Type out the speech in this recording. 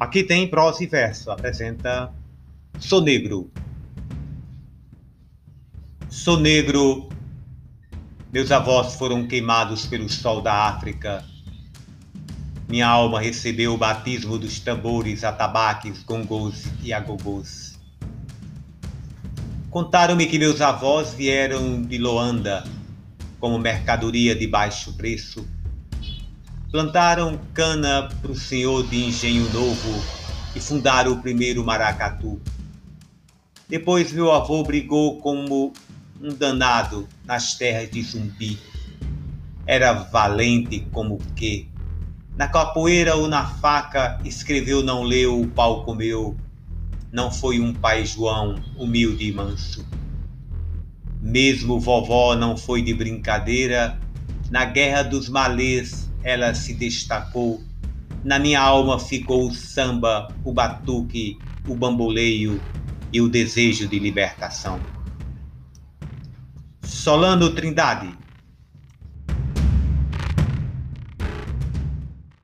Aqui tem prosa e verso. Apresenta Sou Negro. Sou negro. Meus avós foram queimados pelo sol da África. Minha alma recebeu o batismo dos tambores, atabaques, gongos e agogôs. Contaram-me que meus avós vieram de Loanda como mercadoria de baixo preço Plantaram cana para o senhor de Engenho Novo e fundaram o primeiro maracatu. Depois meu avô brigou como um danado nas terras de Zumbi. Era valente como que. Na capoeira ou na faca, escreveu não leu, o pau comeu. Não foi um pai João, humilde e manso. Mesmo vovó não foi de brincadeira, na guerra dos malês ela se destacou. Na minha alma ficou o samba, o batuque, o bamboleio e o desejo de libertação. Solano Trindade